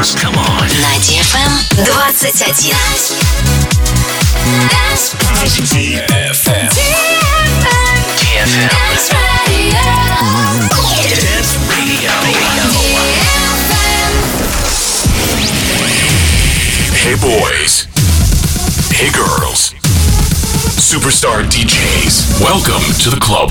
dance. Come on. На DFM 21. Dance. DFM. DFM. Dance radio. Dance. Hey boys. Hey girls. Superstar DJs. Welcome to the club.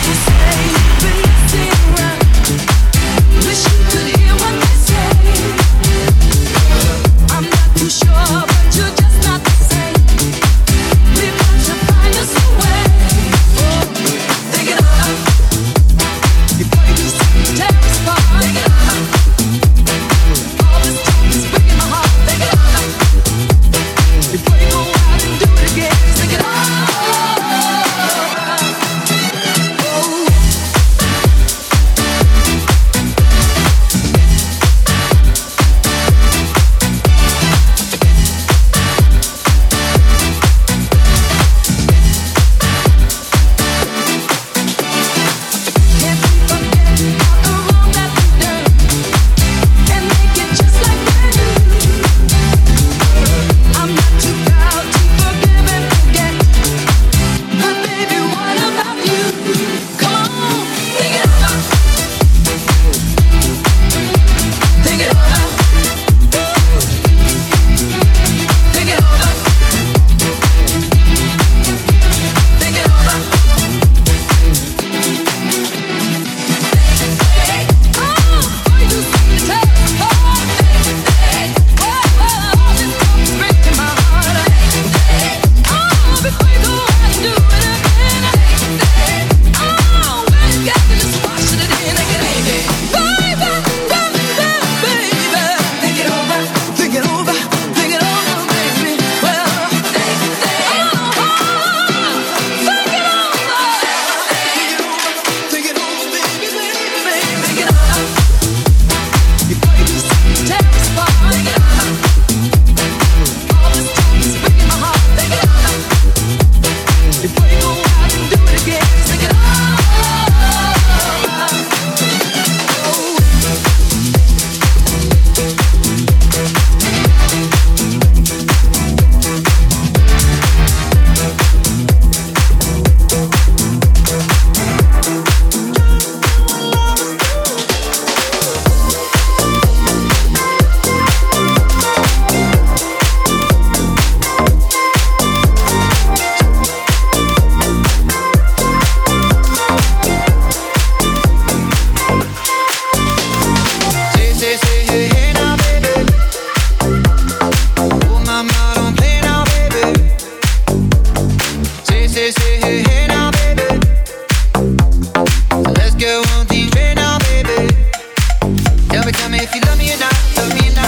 not the midnight.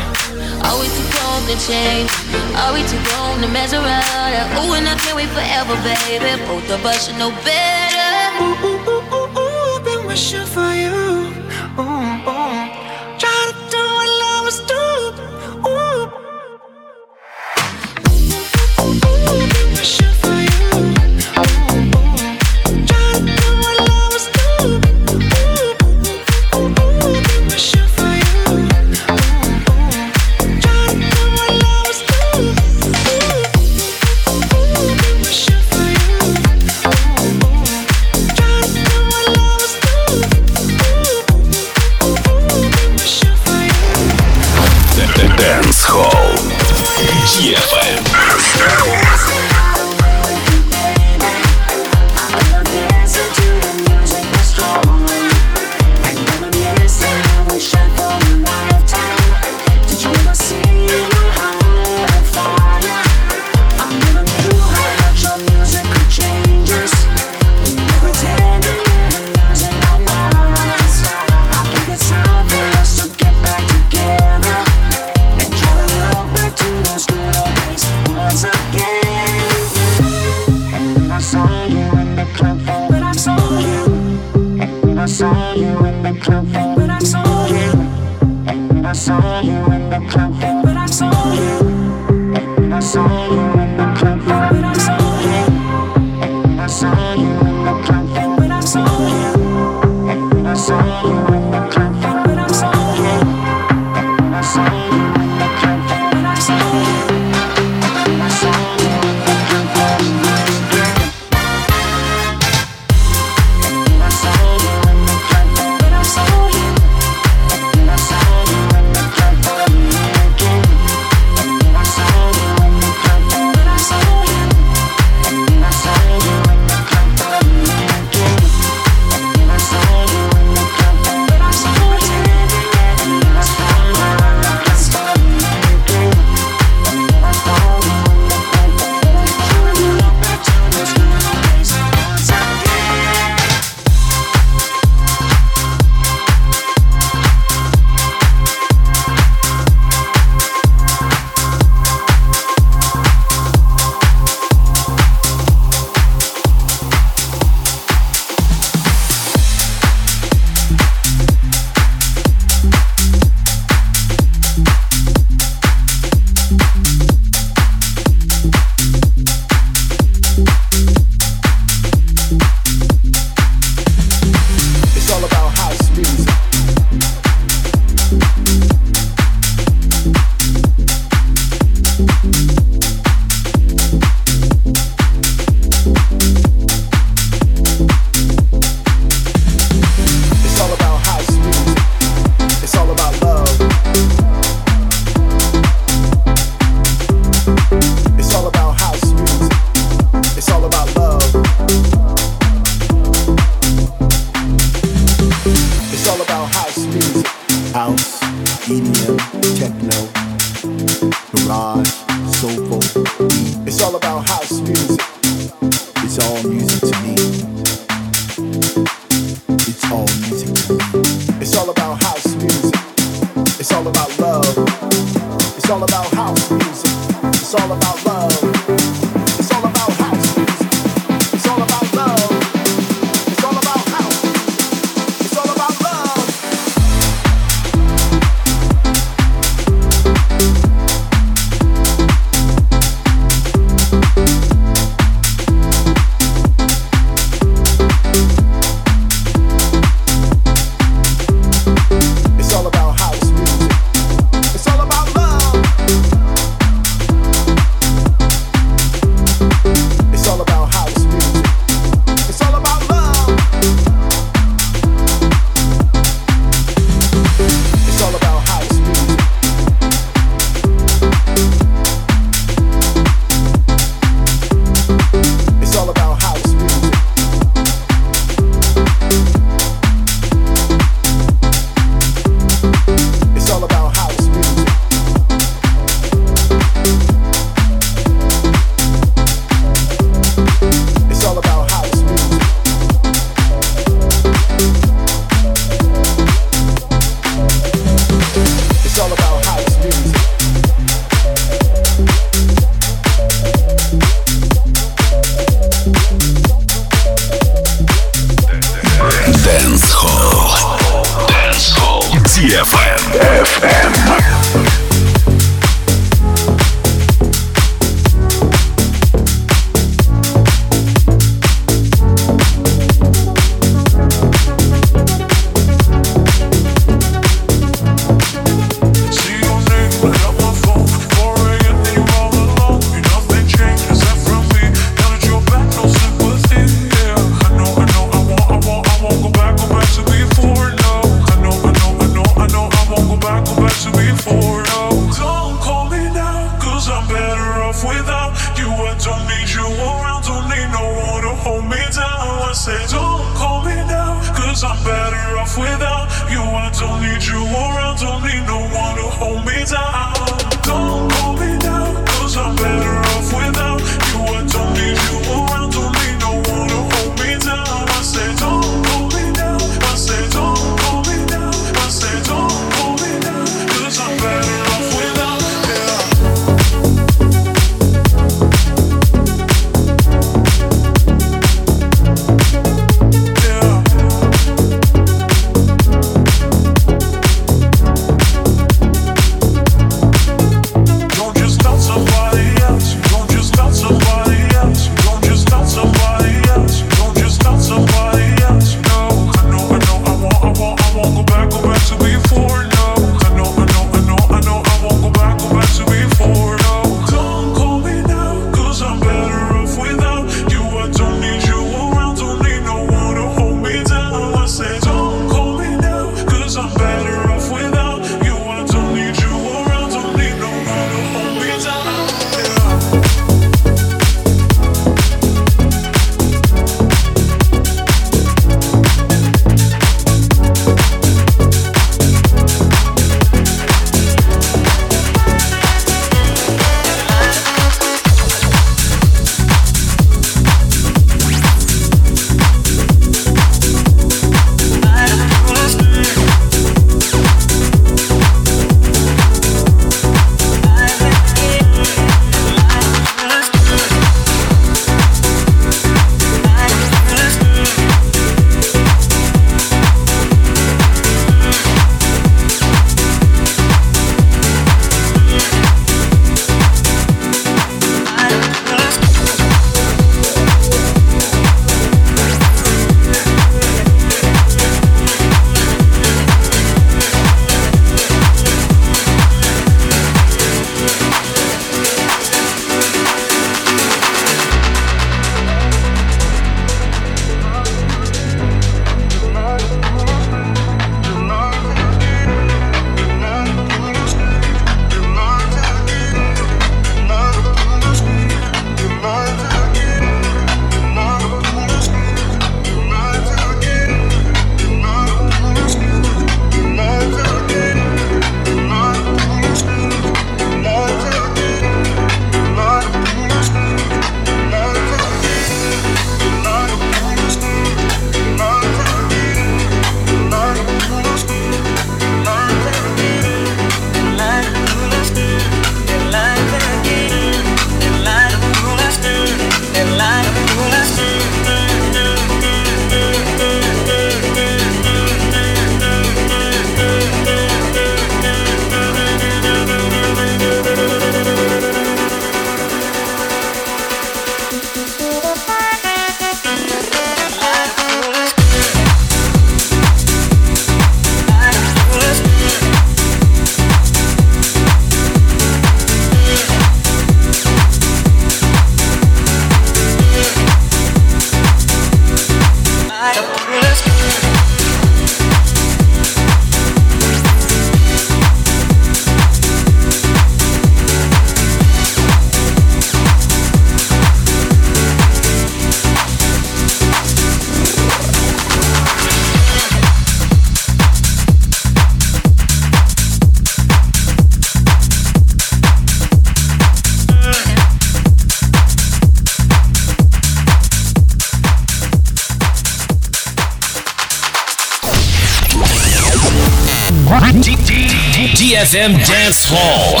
DFM Dance Hall.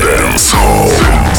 Dance Hall.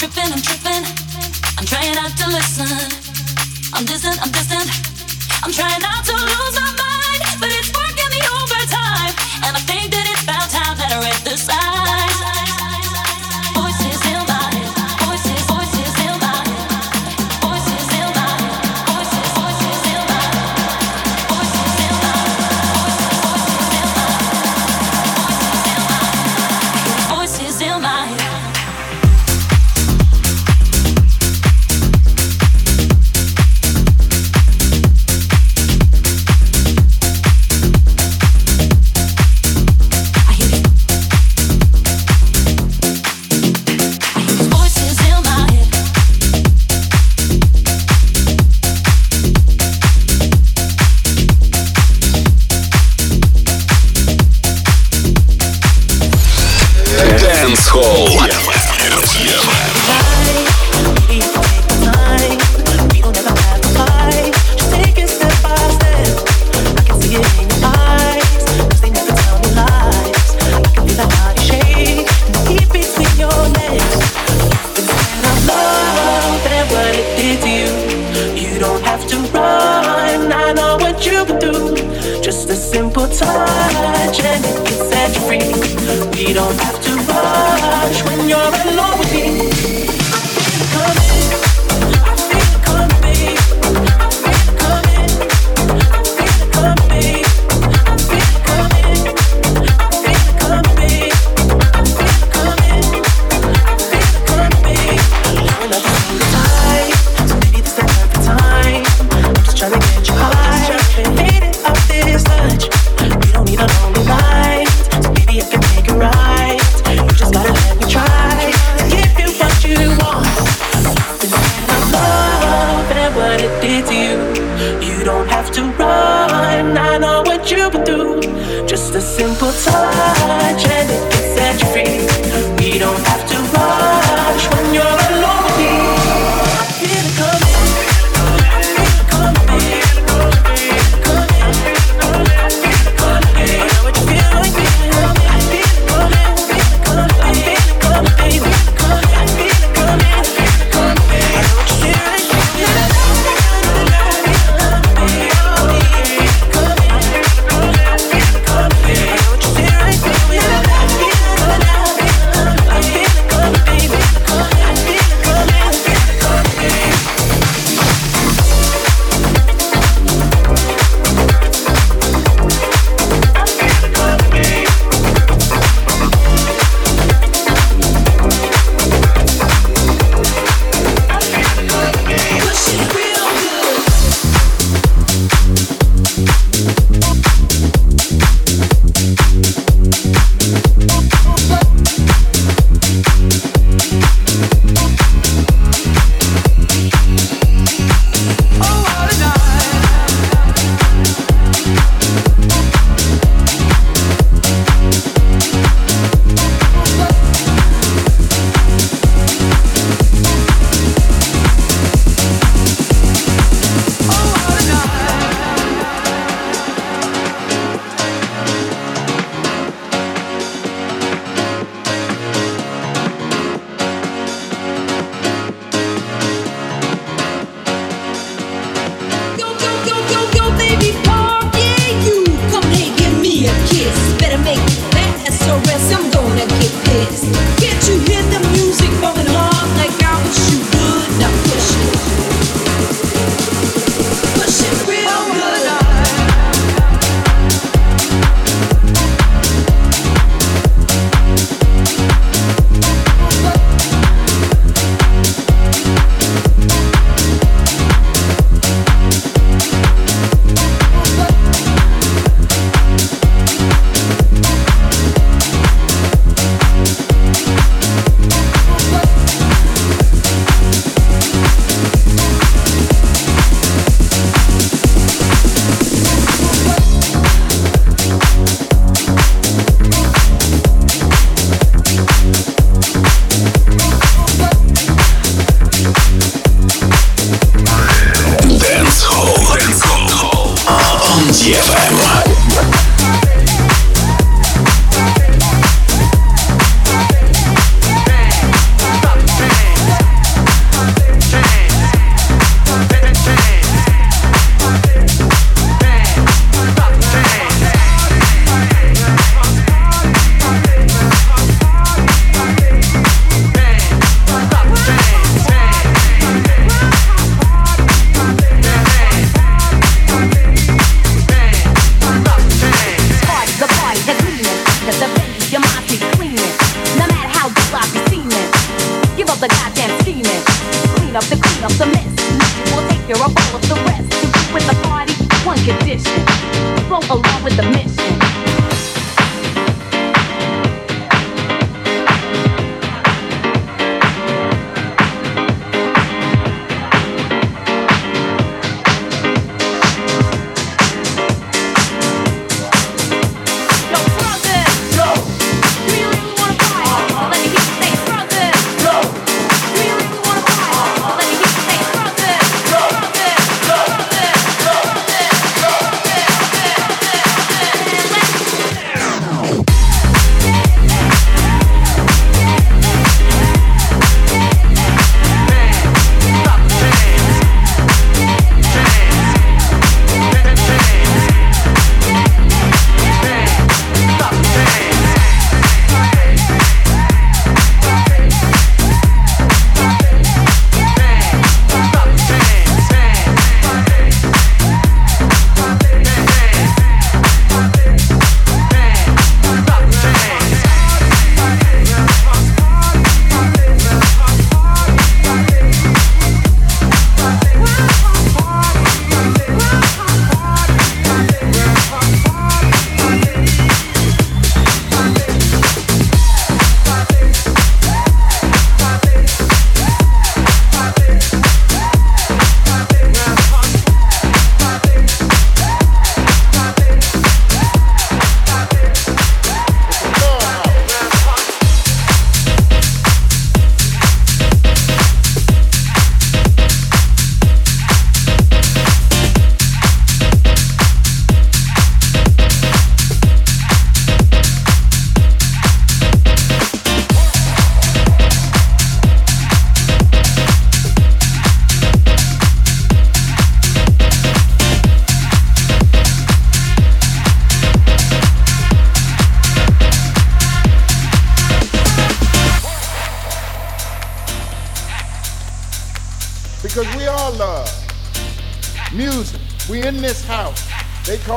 tripping, I'm tripping. I'm trying not to listen. I'm distant, I'm distant. I'm trying not to lose my with the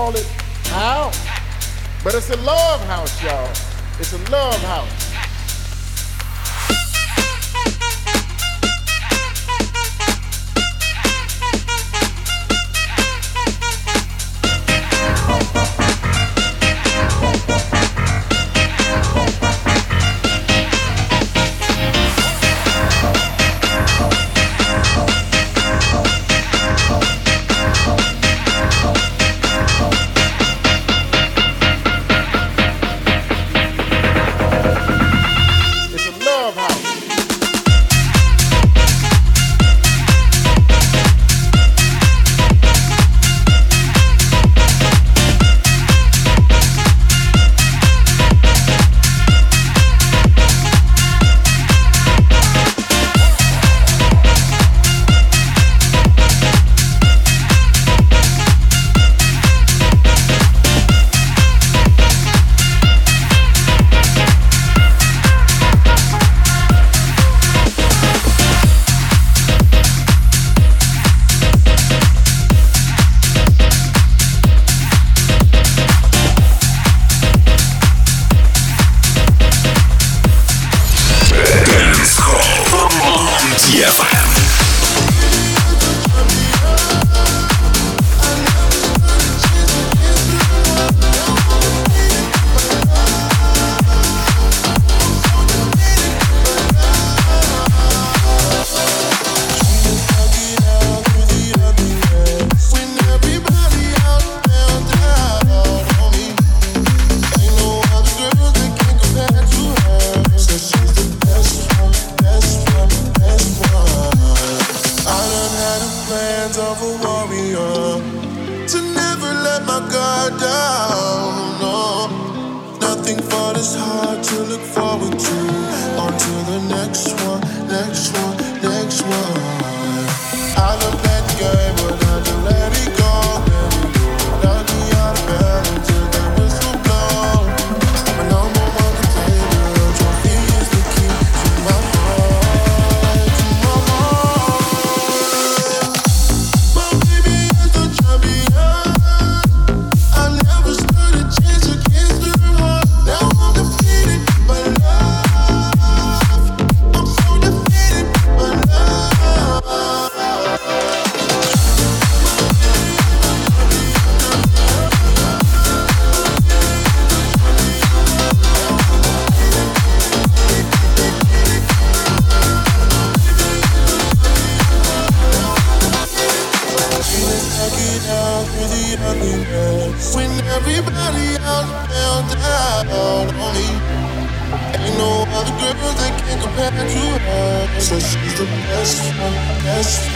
call it house. But it's a love house, y'all. It's a love house.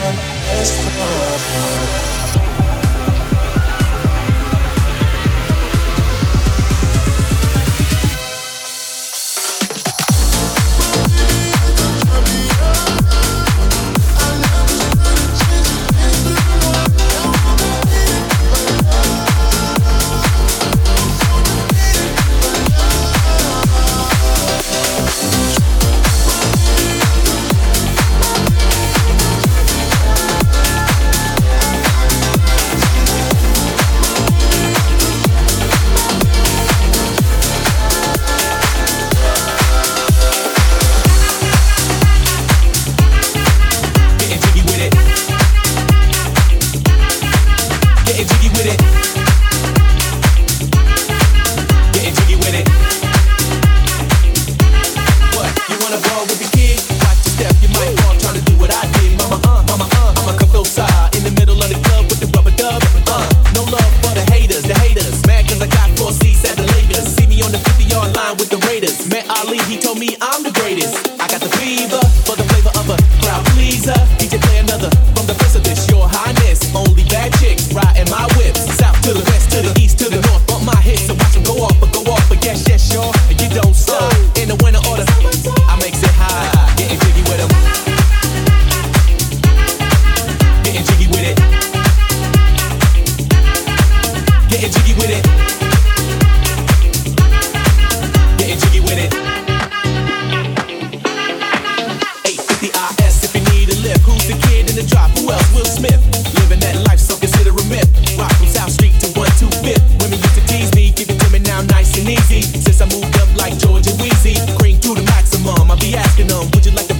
It's problem. taking easy. Since I moved up like Georgia Weezy, cream to the maximum. I be asking them, would you like to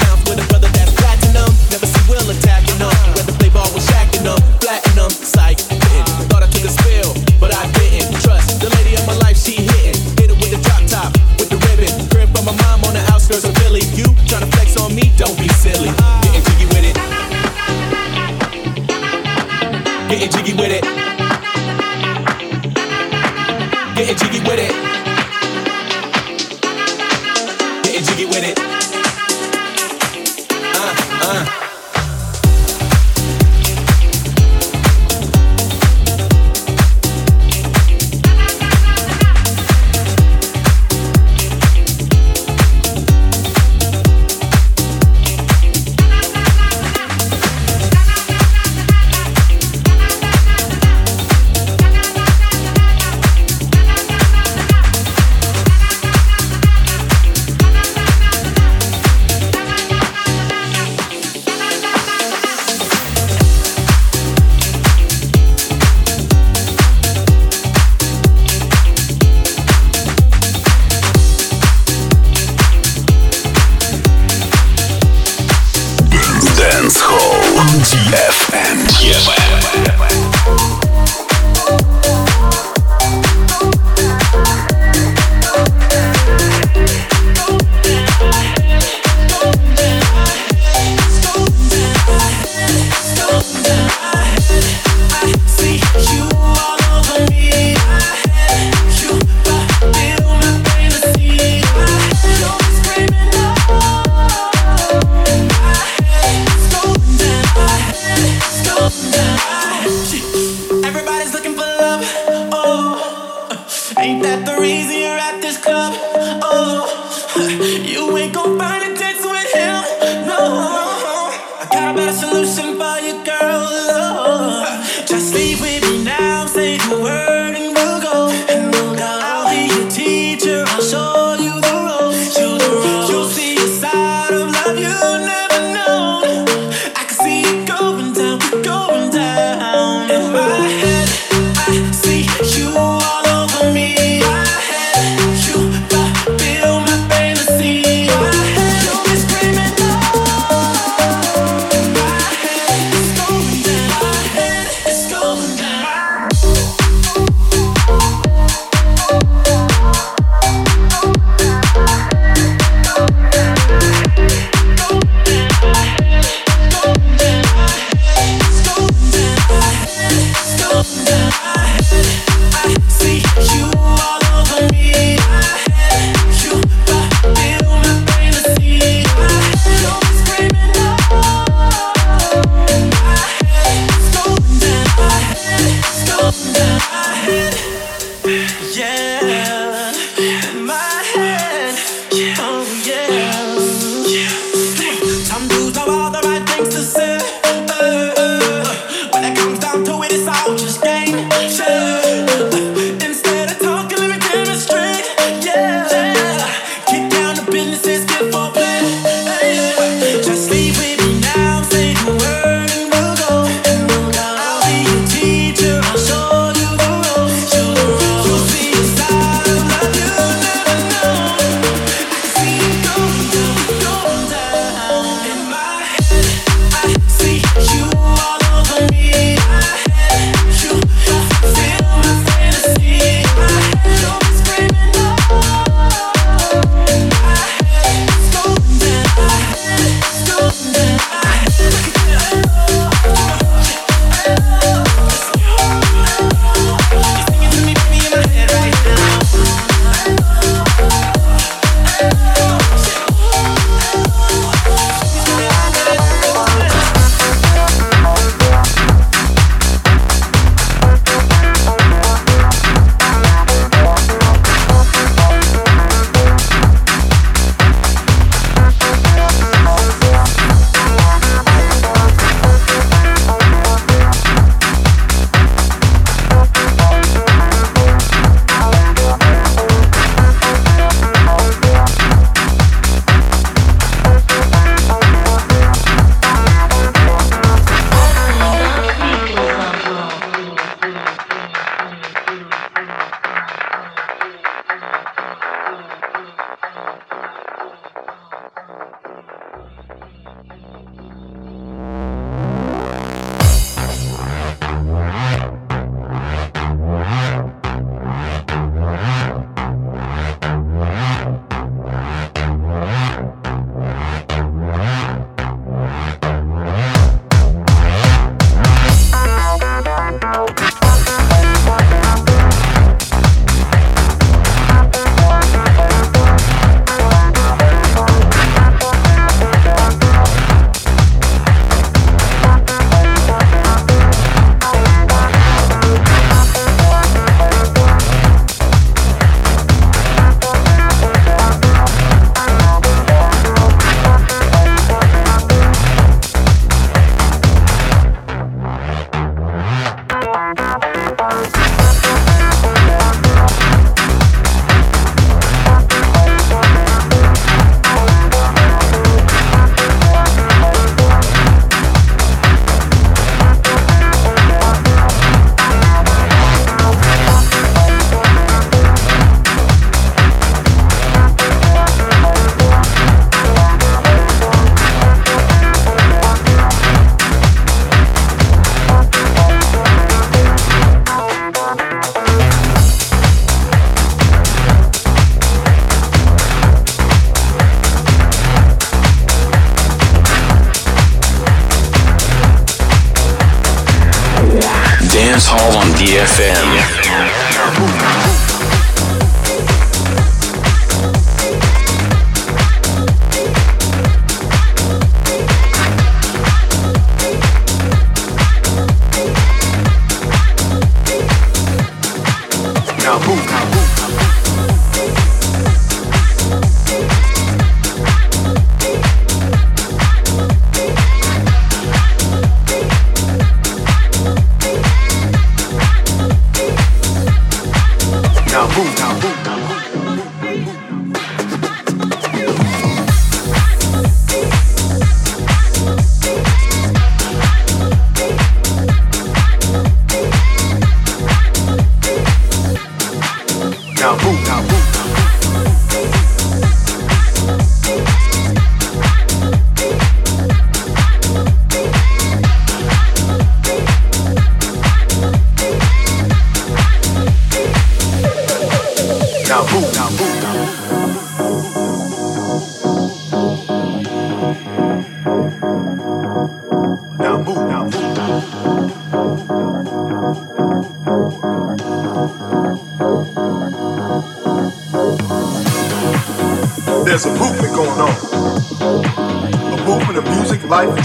Now move. Now move.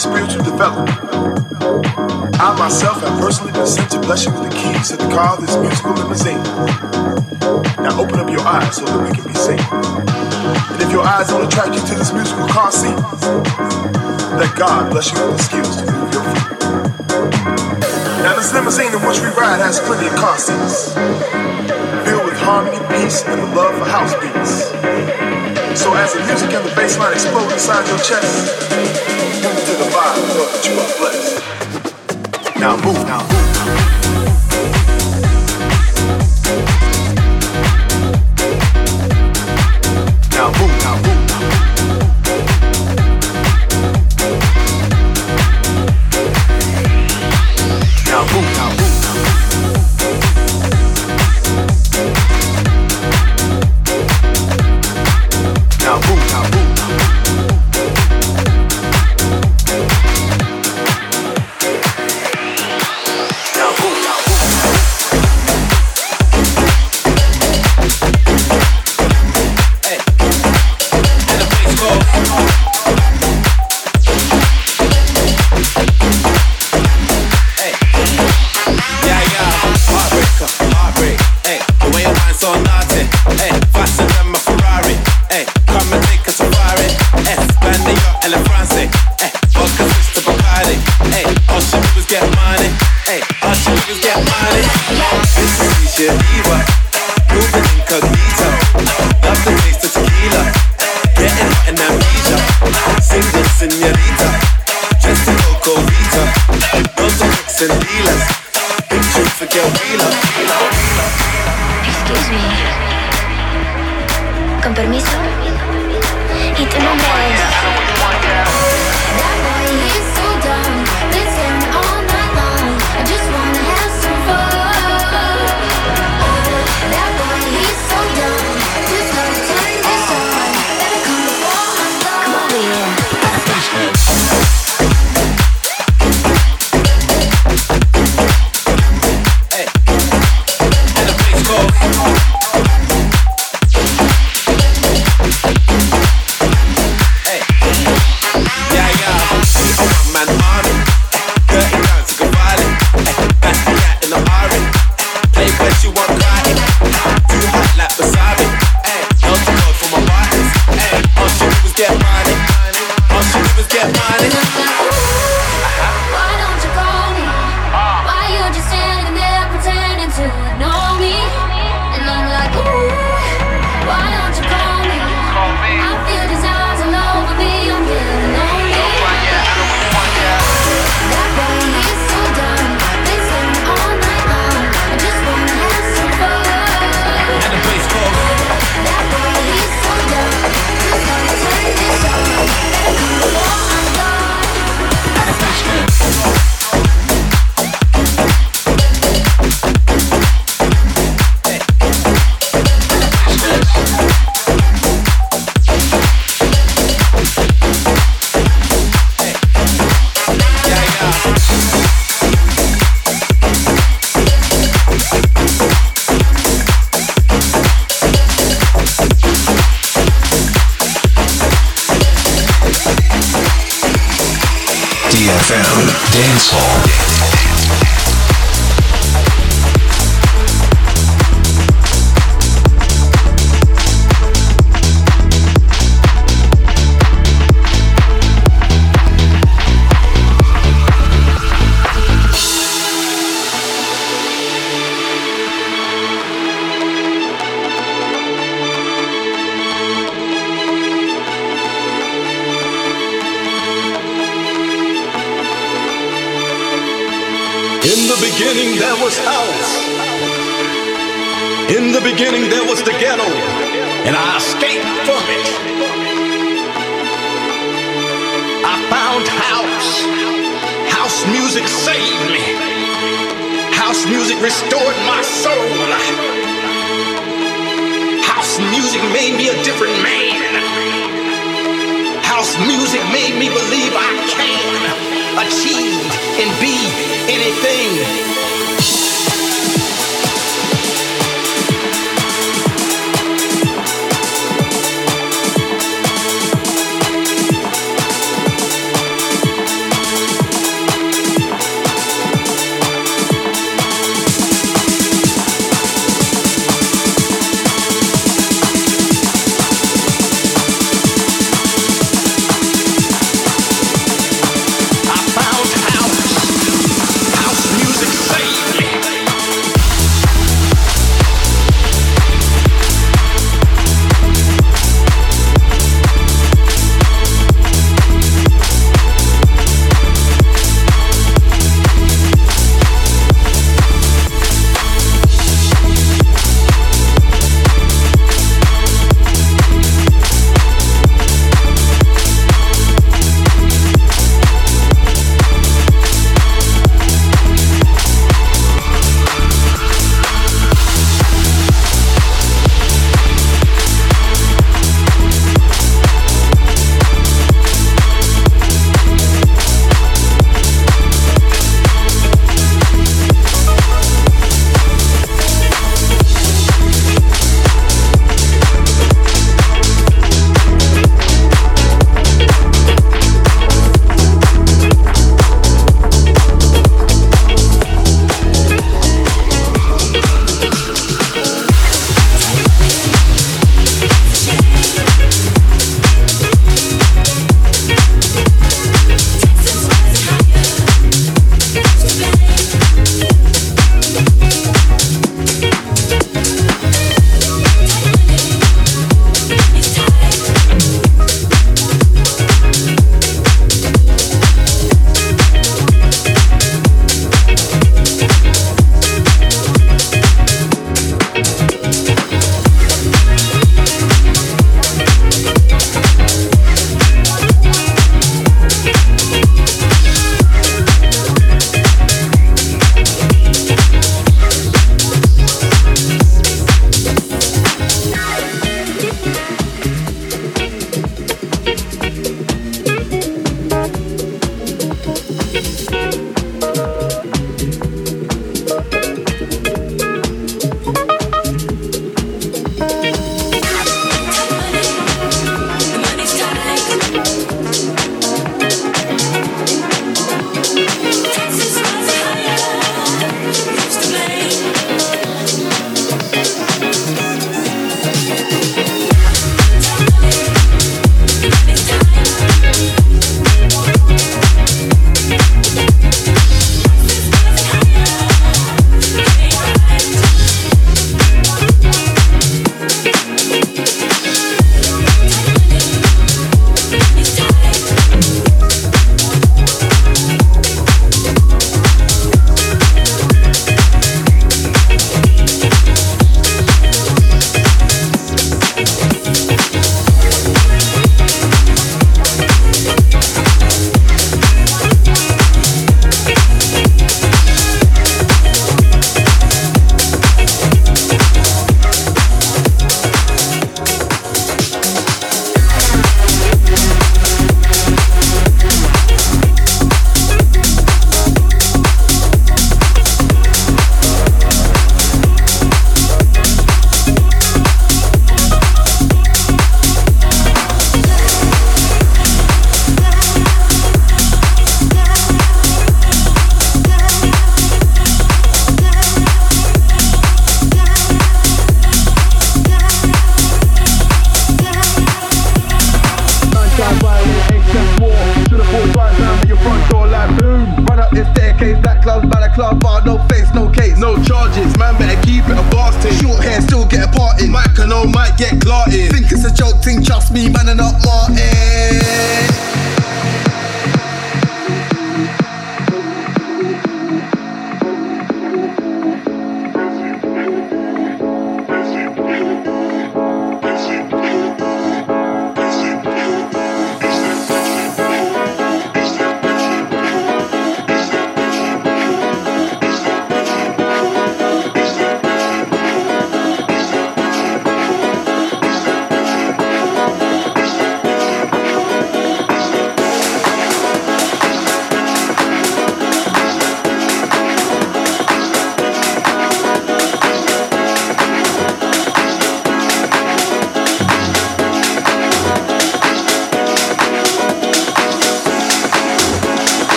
spiritual development. I myself have personally been sent to bless you with the keys to the car of this musical limousine. Now open up your eyes so that we can be seen. And if your eyes don't attract you to this musical car seat, let God bless you with the skills to move your feet. Now this limousine in which we ride has plenty of car seats, filled with harmony, peace, and the love for house beats. So as the music and the bass line explode inside your chest, you are blessed. Now move, now move.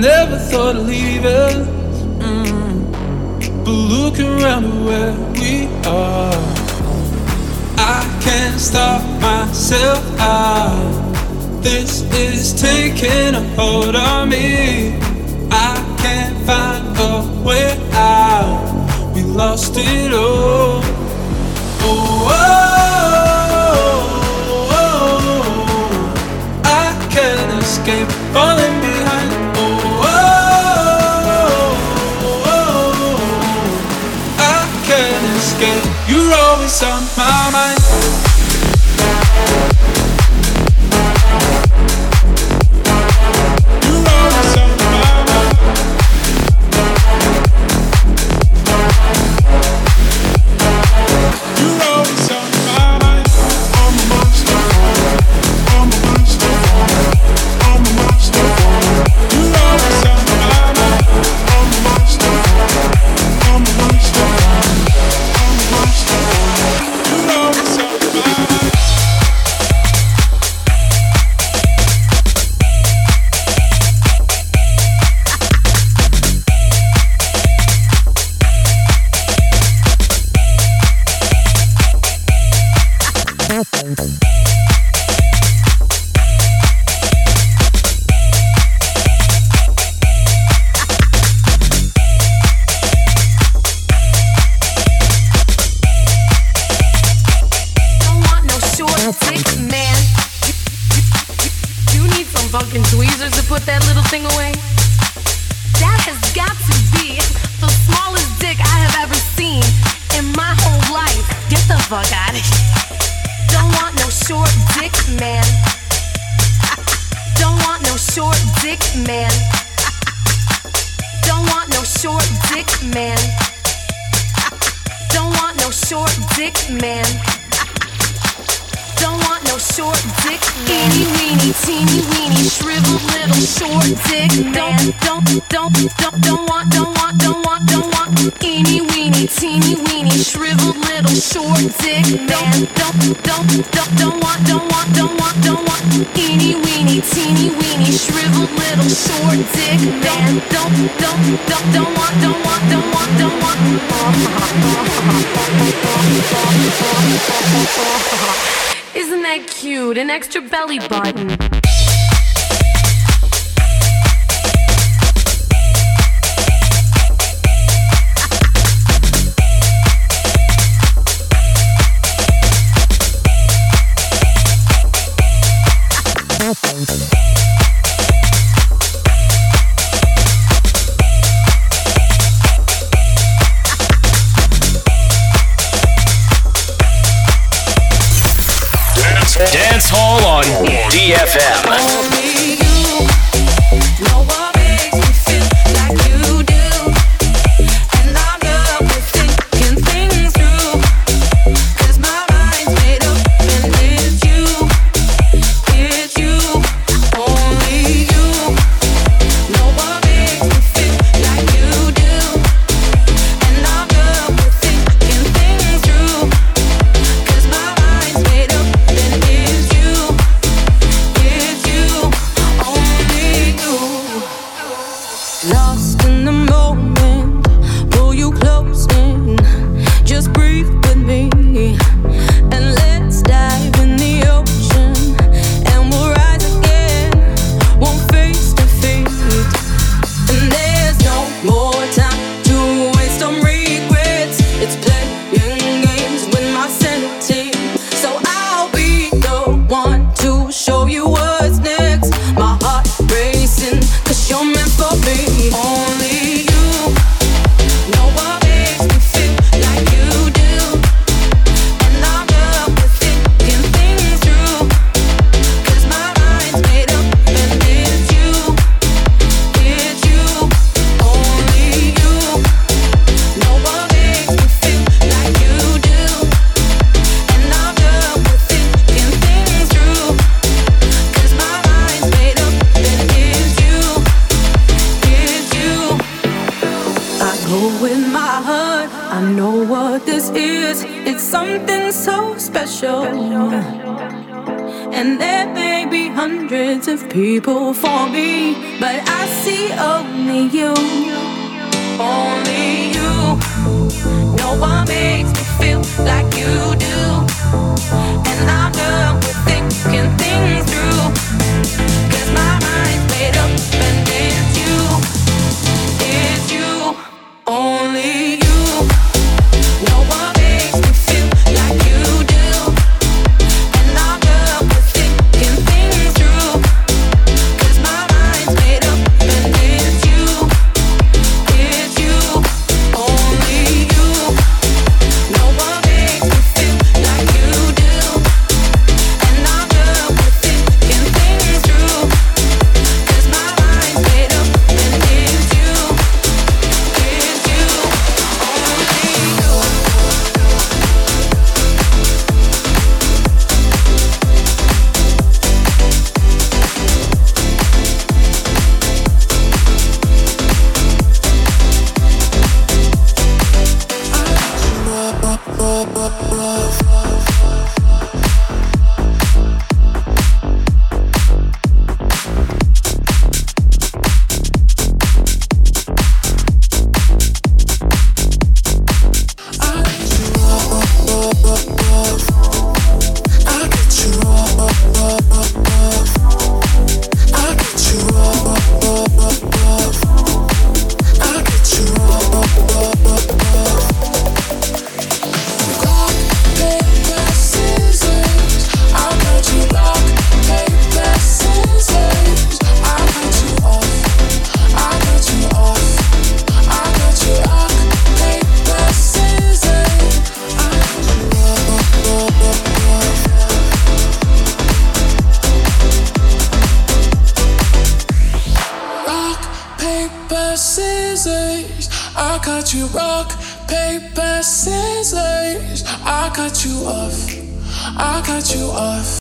never thought of leaving. Mm. But look around at where we are. I can't stop myself. out. this is taking a hold on me. I can't find a way out. We lost it all. Oh, oh, oh, oh, oh. I can't escape falling. always on my mind. That has got to be the smallest dick I have ever seen in my whole life. Get the fuck out of here. Don't want no short dick, man. Don't want no short dick, man. Don't want no short dick, man. Don't want no short dick, man. Don't want no short dick, man. Weeny, teeny weeny, shriveled short dick. Don't don't don't don't want don't want don't want don't want shriveled little short dick. Don't don't don't don't want don't want don't want don't want shriveled little short dick. Don't don't don't don't want don't want don't want don't want. Isn't that cute? An extra belly button. Dance Hall on DFM.